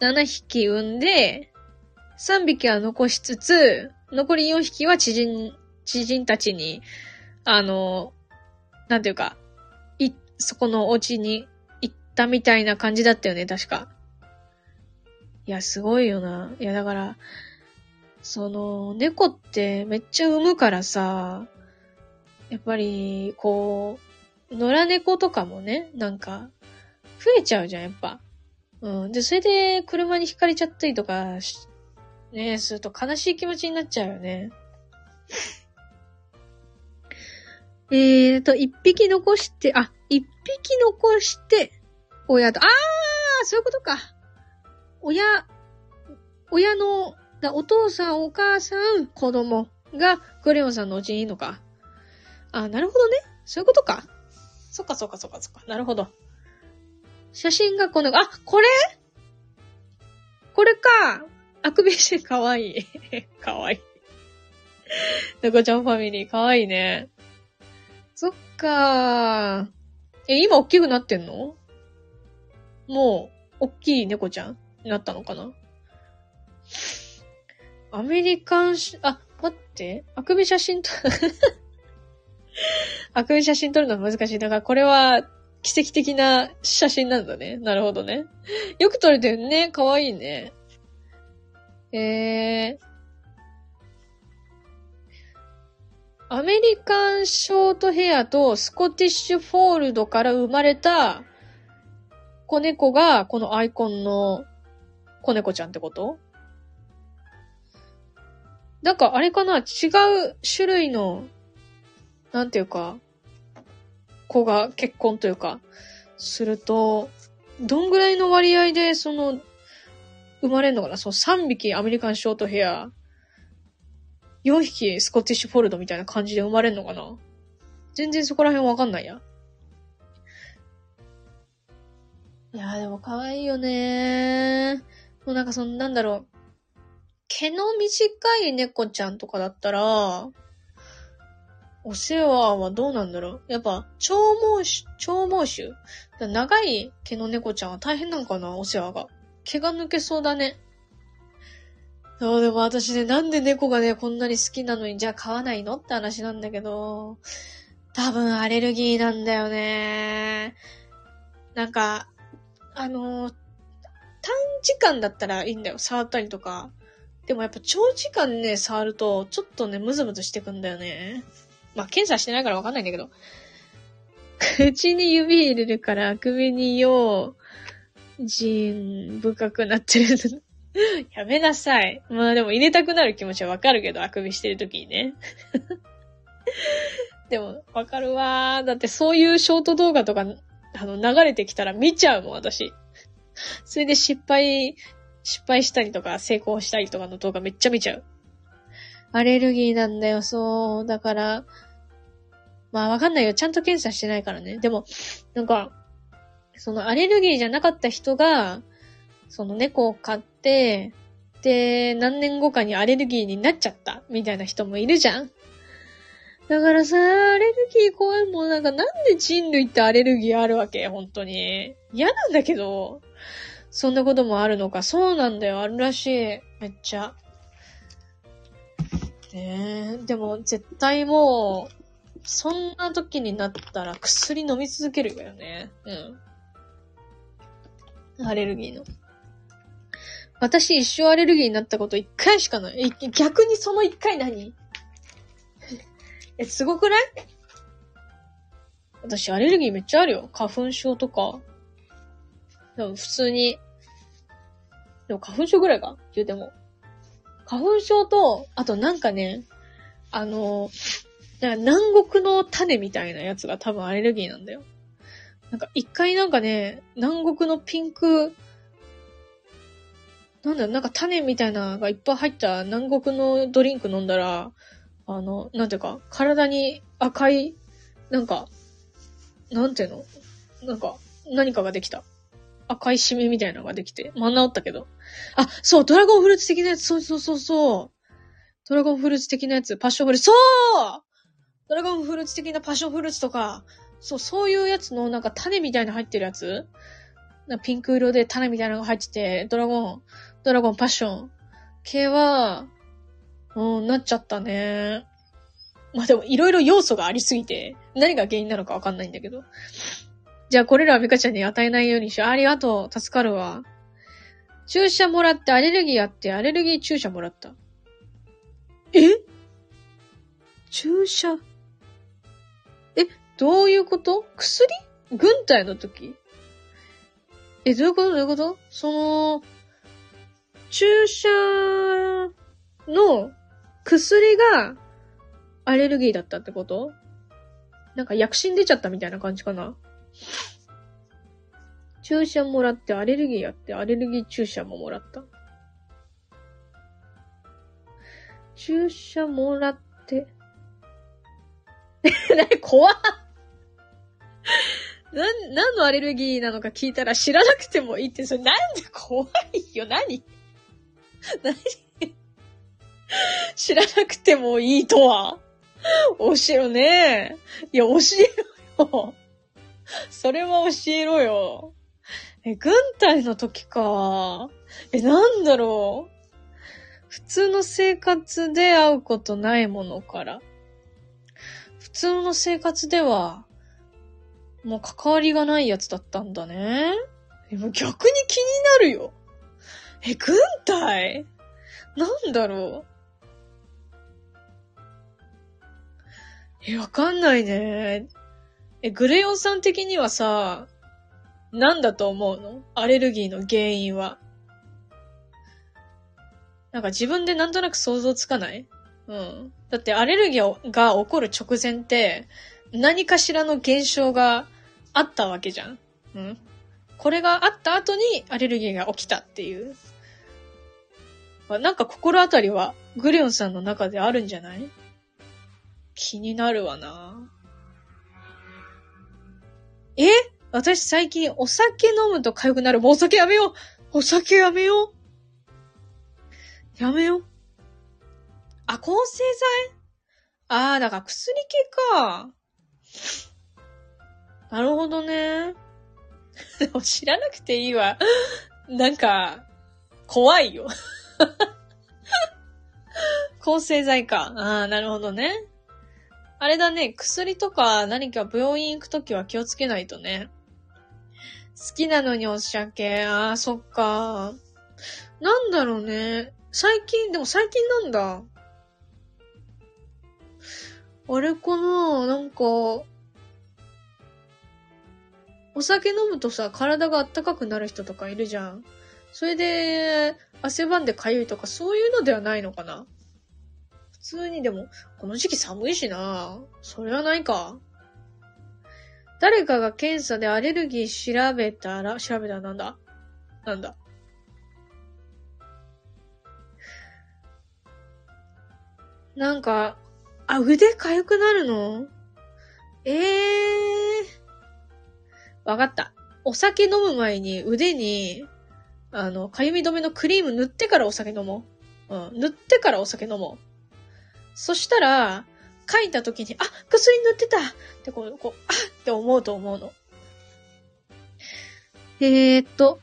7匹産んで、3匹は残しつつ、残り4匹は知人、知人たちに、あの、なんていうか、い、そこのお家に行ったみたいな感じだったよね、確か。いや、すごいよな。いや、だから、その、猫ってめっちゃ産むからさ、やっぱり、こう、野良猫とかもね、なんか、増えちゃうじゃん、やっぱ。うん。で、それで車にひかれちゃったりとかね、すると悲しい気持ちになっちゃうよね。えーと、一匹残して、あ、一匹残して、親と、あーそういうことか。親、親の、お父さん、お母さん、子供がグレオンさんのうちにいいのか。あ、なるほどね。そういうことか。そっかそっかそっかそっか。なるほど。写真がこの、あ、これ？これか。あくびしてかわいい。かわいい。猫ちゃんファミリーかわいいね。そっか。え、今大きくなってんの？もう、大きい猫ちゃん？になったのかな？アメリカンし、あ、待って。あくび写真と <laughs> あくび写真撮るのは難しい。だからこれは奇跡的な写真なんだね。なるほどね。よく撮れてるね。かわいいね。えー、アメリカンショートヘアとスコティッシュフォールドから生まれた子猫がこのアイコンの子猫ちゃんってこと？なんかあれかな？違う種類の、なんていうか、子が結婚というか、すると、どんぐらいの割合でその、生まれるのかな？その3匹アメリカンショートヘア4匹スコティッシュフォルドみたいな感じで生まれんのかな？全然そこら辺わかんないや。いやーでも可愛いよねー。もうなんかそのなんだろう。毛の短い猫ちゃんとかだったら、お世話はどうなんだろうやっぱ、長毛種、長毛種？長い毛の猫ちゃんは大変なのかなお世話が。毛が抜けそうだね。そう、でも私ね、なんで猫がね、こんなに好きなのに、じゃあ飼わないのって話なんだけど、多分アレルギーなんだよね。なんか、あの短時間だったらいいんだよ。触ったりとか。でもやっぱ長時間ね、触ると、ちょっとね、ムズムズしてくんだよね。まあ、検査してないからわかんないんだけど。口に指入れるから首によう、ジーン深くなってる。<laughs> やめなさい。まあでも入れたくなる気持ちはわかるけど、あくびしてる時にね。<laughs> でも、わかるわー。だってそういうショート動画とか、あの、流れてきたら見ちゃうもん、私。<laughs> それで失敗、失敗したりとか、成功したりとかの動画めっちゃ見ちゃう。アレルギーなんだよ、そう。だから、まあわかんないよ。ちゃんと検査してないからね。でも、なんか、そのアレルギーじゃなかった人が、その猫を飼って、で、何年後かにアレルギーになっちゃったみたいな人もいるじゃんだからさ、アレルギー怖いもん。なんかなんで人類ってアレルギーあるわけ？本当に。嫌なんだけど。そんなこともあるのか。そうなんだよ。あるらしい。めっちゃ。ねえ。でも絶対もう、そんな時になったら薬飲み続けるよね。うん。アレルギーの。私一生アレルギーになったこと一回しかない。え、逆にその一回何？え、すごくない？私アレルギーめっちゃあるよ。花粉症とか。でも普通に、でも花粉症ぐらいか？言うても。花粉症と、あとなんかね、あの、なんか南国の種みたいなやつが多分アレルギーなんだよ。なんか一回なんかね、南国のピンク、なんだ、なんか種みたいなのがいっぱい入った南国のドリンク飲んだら、あの、なんていうか、体に赤い、なんか、なんていうの？なんか、何かができた。赤いシミみたいなのができて、まあ治ったけど。あ、そう、ドラゴンフルーツ的なやつ、そうそうそうそう。ドラゴンフルーツ的なやつ、パッションフルーツ、そうドラゴンフルーツ的なパッションフルーツとか、そう、そういうやつのなんか種みたいな入ってるやつなピンク色で種みたいなのが入ってて、ドラゴン、ドラゴンパッション系は、うん、なっちゃったね。まあでもいろいろ要素がありすぎて、何が原因なのかわかんないんだけど。じゃあこれらはミカちゃんに与えないようにしよう。ありがとう。助かるわ。注射もらってアレルギーあってアレルギー注射もらった。え？注射？え、どういうこと？薬？軍隊の時？え、どういうこと？どういうこと？その、注射の薬がアレルギーだったってこと？なんか薬疹出ちゃったみたいな感じかな？注射もらってアレルギーやってアレルギー注射ももらった。注射もらって。<laughs> なに、怖っな、何のアレルギーなのか聞いたら知らなくてもいいって、それなんで怖いよ、何？<laughs> 何？知らなくてもいいとは？教えろね。いや、教えろよ。<laughs> それは教えろよ。え、軍隊の時か。え、なんだろう。普通の生活で会うことないものから。普通の生活では、もう関わりがないやつだったんだね。え、もう逆に気になるよ。え、軍隊？なんだろう。え、わかんないね。え、グレヨンさん的にはさ、なんだと思うの？アレルギーの原因は。なんか自分でなんとなく想像つかない？うん。だってアレルギーが起こる直前って、何かしらの現象があったわけじゃん。うん。これがあった後にアレルギーが起きたっていう。なんか心当たりはグレヨンさんの中であるんじゃない？気になるわな。え？私最近お酒飲むと痒くなる。もうお酒やめようお酒やめようやめよう。あ、抗生剤？ああ、だから薬系か。なるほどね。で <laughs> も知らなくていいわ。<laughs> なんか、怖いよ。<laughs> 抗生剤か。ああ、なるほどね。あれだね、薬とか何か病院行くときは気をつけないとね。好きなのにお酒。ああ、そっか。なんだろうね。最近、でも最近なんだ。あれかななんか、お酒飲むとさ、体が暖かくなる人とかいるじゃん。それで、汗ばんで痒いとかそういうのではないのかな通にでも、この時期寒いしなそれはないか。誰かが検査でアレルギー調べたら、調べたらなんだ？なんだ？なんか、あ、腕痒くなるの？ええー。わかった。お酒飲む前に腕に、あの、痒み止めのクリーム塗ってからお酒飲もう。うん。塗ってからお酒飲もう。そしたら、書いた時に、あ、薬塗ってたってこう、こう、あって思うと思うの。えー、っと、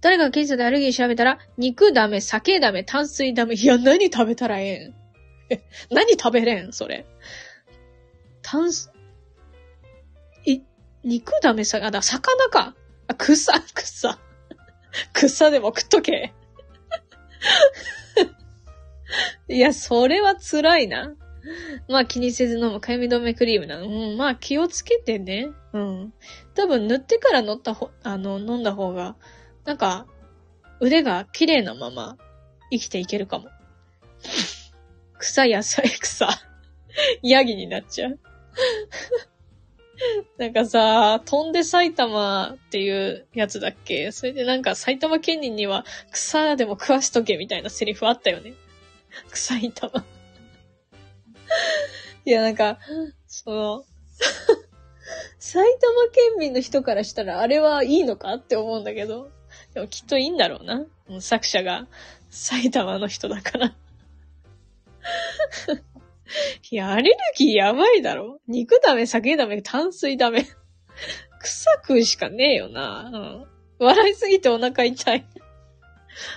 誰が検査でアレルギー調べたら、肉ダメ、酒ダメ、炭水ダメ。いや、何食べたらええん？え、何食べれん？それ。炭水、い、肉ダメさ、あ、だ、魚か。あ、草、草。草でも食っとけ。<laughs> いや、それは辛いな。まあ気にせず飲むかゆみ止めクリームなの。うん、まあ気をつけてね。うん。多分塗ってから乗ったほ、あの、飲んだ方が、なんか、腕が綺麗なまま生きていけるかも。<laughs> 草野菜草。<laughs> ヤギになっちゃう。なんかさ、飛んで埼玉っていうやつだっけ？それでなんか埼玉県人には草でも食わしとけみたいなセリフあったよね。草玉。いや、なんか、その、埼玉県民の人からしたらあれはいいのかって思うんだけど、でもきっといいんだろうな。作者が埼玉の人だからいや、アレルギーやばいだろ。肉ダメ、酒ダメ、炭水ダメ。草食うしかねえよな。うん。笑いすぎてお腹痛い。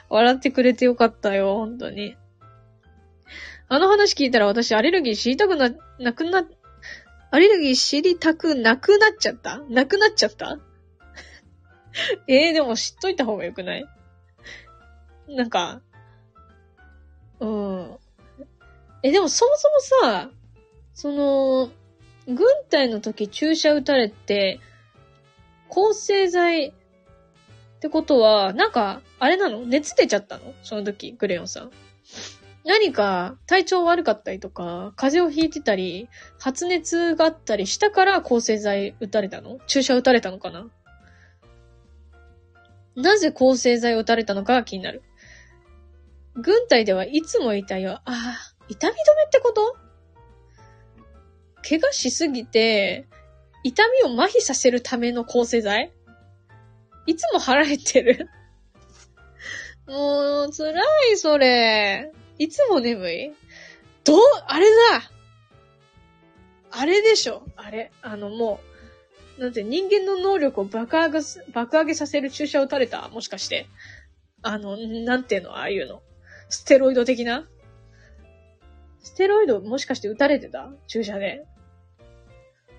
笑ってくれてよかったよ、本当に。あの話聞いたら私アレルギー知りたくな、なくな、アレルギー知りたくなくなっちゃった？なくなっちゃった？<laughs> ええ、でも知っといた方がよくない？なんか、うん。え、でもそもそもさ、その、軍隊の時注射打たれて、抗生剤ってことは、なんか、あれなの？熱出ちゃったの？その時、グレヨンさん。何か体調悪かったりとか、風邪をひいてたり、発熱があったりしたから抗生剤打たれたの？注射打たれたのかな？なぜ抗生剤を打たれたのかが気になる。軍隊ではいつも痛いよ。ああ、痛み止めってこと？怪我しすぎて、痛みを麻痺させるための抗生剤？いつも腹減ってる <laughs> もう、辛い、それ。いつも眠い？どう、あれだあれでしょ？あれ。あの、もう、なんて人間の能力を爆上げ、爆上げさせる注射を打たれた？もしかして。あの、なんていうの？ああいうの。ステロイド的な？ステロイド？もしかして打たれてた？注射で。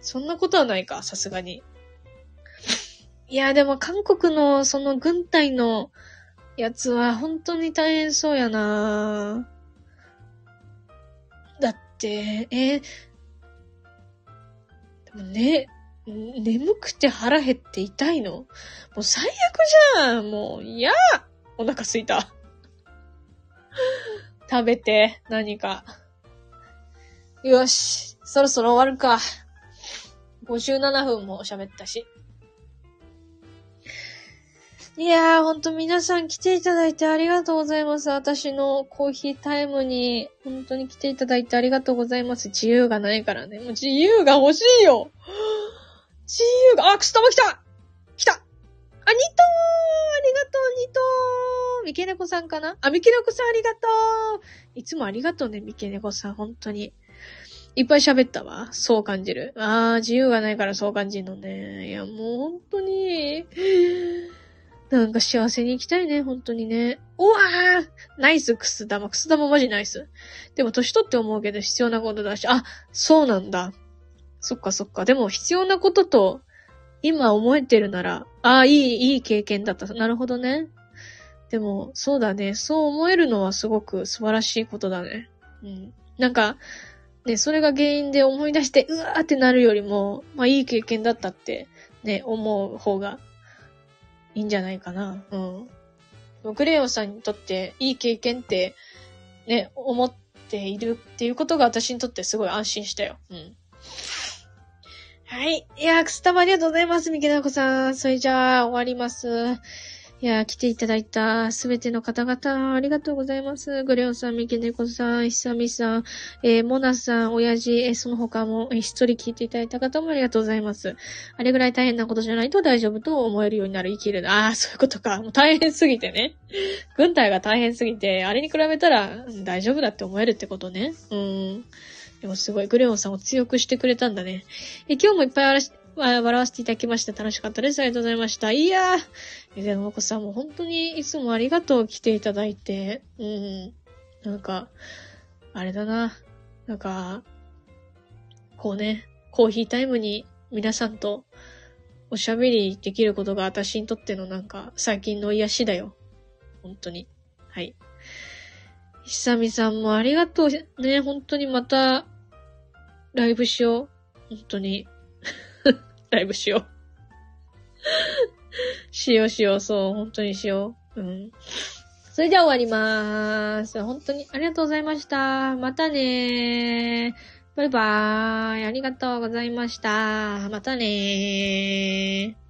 そんなことはないか、さすがに。いや、でも韓国のその軍隊のやつは本当に大変そうやなだって、えー、でもね、眠くて腹減って痛いの？もう最悪じゃんもう、嫌お腹すいた。<laughs> 食べて、何か。よし。そろそろ終わるか。57分も喋ったし。いやー、ほんと皆さん来ていただいてありがとうございます。私のコーヒータイムに、本当に来ていただいてありがとうございます。自由がないからね。もう自由が欲しいよ自由が、あ、くす玉来た来たあ、ニトーありがとう、ニトーミケネコさんかな？あ、ミケネコさんありがとういつもありがとうね、ミケネコさん、本当に。いっぱい喋ったわ。そう感じる。ああ、自由がないからそう感じるのね。いや、もう本当に、なんか幸せに生きたいね、本当にね。うわーナイス、くす玉。くす玉マジナイス。でも年取って思うけど必要なことだし、あ、そうなんだ。そっかそっか。でも必要なことと、今思えてるなら、ああ、いい、いい経験だった。なるほどね。でも、そうだね。そう思えるのはすごく素晴らしいことだね。うん。なんか、ね、それが原因で思い出して、うわーってなるよりも、まあいい経験だったって、ね、思う方がいいんじゃないかな。うん。グレヨンさんにとっていい経験って、ね、思っているっていうことが私にとってすごい安心したよ。うん。はい。いやー、くすたまありがとうございます、みけなこさん。それじゃあ、終わります。いや、来ていただいたすべての方々、ありがとうございます。グレオさん、ミケネコさん、ひさみさん、えー、モナさん、親父、えー、その他も、えー、一人聞いていただいた方もありがとうございます。あれぐらい大変なことじゃないと大丈夫と思えるようになる生きる。ああ、そういうことか。もう大変すぎてね。軍隊が大変すぎて、あれに比べたら大丈夫だって思えるってことね。うん。でもすごい、グレオンさんを強くしてくれたんだね。え、今日もいっぱいあらし笑わせていただきました。楽しかったです。ありがとうございました。いやー。でも、お子さんも本当にいつもありがとう来ていただいて、うん。なんか、あれだな。なんか、こうね、コーヒータイムに皆さんとおしゃべりできることが私にとってのなんか最近の癒しだよ。本当に。はい。ひさみさんもありがとう。ね、本当にまた、ライブしよう。本当に。ライブしよう。<laughs> しようしよう、そう、本当にしよう。うん。それでは終わりまーす。本当にありがとうございました。またねー。バイバーイ。ありがとうございました。またねー。